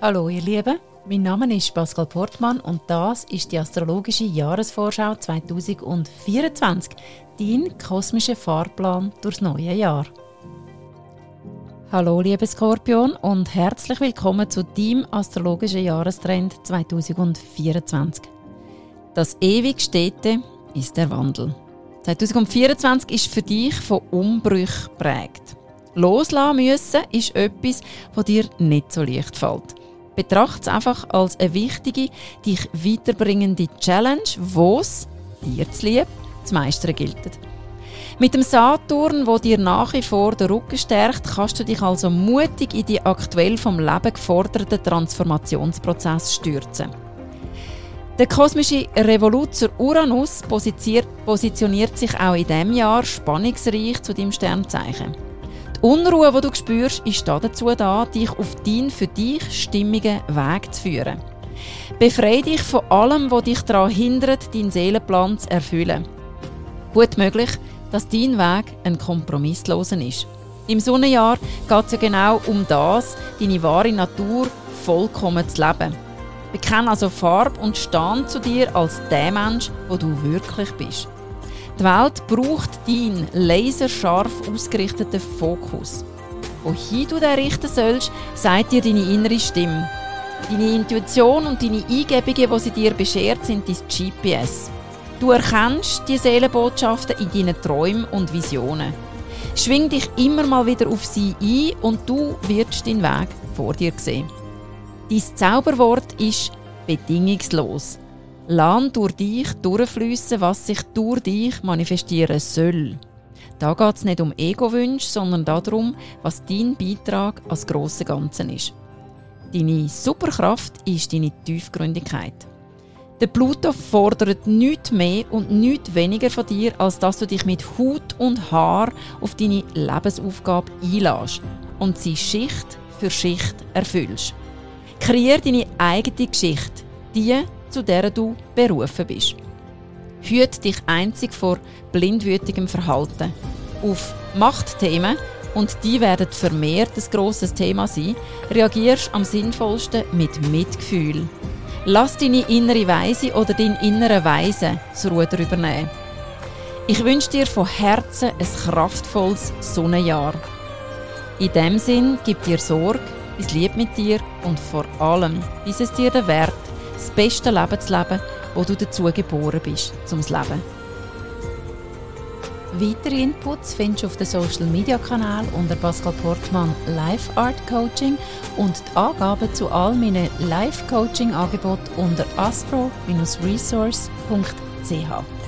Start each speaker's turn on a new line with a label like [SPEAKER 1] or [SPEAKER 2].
[SPEAKER 1] Hallo ihr Lieben, mein Name ist Pascal Portmann und das ist die astrologische Jahresvorschau 2024, dein kosmischer Fahrplan durchs neue Jahr. Hallo liebe Skorpion und herzlich willkommen zu deinem astrologischen Jahrestrend 2024. Das ewig Stete ist der Wandel. 2024 ist für dich von Umbrüchen prägt. Loslassen müssen ist etwas, was dir nicht so leicht fällt. Betrachte es einfach als eine wichtige, dich weiterbringende Challenge, wo es, dir zu lieb, zu meistern gilt. Mit dem Saturn, wo dir nach wie vor den Rücken stärkt, kannst du dich also mutig in die aktuell vom Leben geforderten Transformationsprozess stürzen. Der kosmische Revoluzer Uranus positioniert sich auch in diesem Jahr spannungsreich zu deinem Sternzeichen. Die Unruhe, die du spürst, ist dazu da, dich auf deinen für dich stimmigen Weg zu führen. Befreie dich von allem, was dich daran hindert, deinen Seelenplan zu erfüllen. Gut möglich, dass dein Weg ein kompromissloser ist. Im Sonnenjahr geht es ja genau um das, deine wahre Natur vollkommen zu leben. Bekenne also Farbe und Stand zu dir als der Mensch, wo du wirklich bist. Die Welt braucht deinen laserscharf ausgerichteten Fokus. Wohin du den richten sollst, sagt dir deine innere Stimme. Deine Intuition und deine Eingebungen, die sie dir beschert, sind dein GPS. Du erkennst die Seelenbotschaften in deinen Träumen und Visionen. Schwing dich immer mal wieder auf sie ein und du wirst deinen Weg vor dir sehen. Dein Zauberwort ist bedingungslos. Lass durch dich durchfließen, was sich durch dich manifestieren soll. Da geht es nicht um Ego-Wünsche, sondern darum, was dein Beitrag als grosse Ganze ist. Deine Superkraft ist deine Tiefgründigkeit. Der Pluto fordert nichts mehr und nichts weniger von dir, als dass du dich mit Hut und Haar auf deine Lebensaufgabe einlässt und sie Schicht für Schicht erfüllst. Kreier deine eigene Geschichte, die zu der du berufen bist. Hüte dich einzig vor blindwütigem Verhalten. Auf Machtthemen, und die werden vermehrt ein grosses Thema sein, reagierst am sinnvollsten mit Mitgefühl. Lass deine innere Weise oder dein innere Weise das Ruder übernehmen. Ich wünsche dir von Herzen ein kraftvolles Sonnenjahr. In dem Sinn gib dir Sorge, bis lieb mit dir und vor allem, bis es dir den Wert das beste Leben zu leben, wo du dazu geboren bist, zum Leben. Weitere Inputs findest du auf den Social Media Kanal unter Pascal Portmann Live Art Coaching und die Angaben zu all meinen Live Coaching Angeboten unter astro-resource.ch.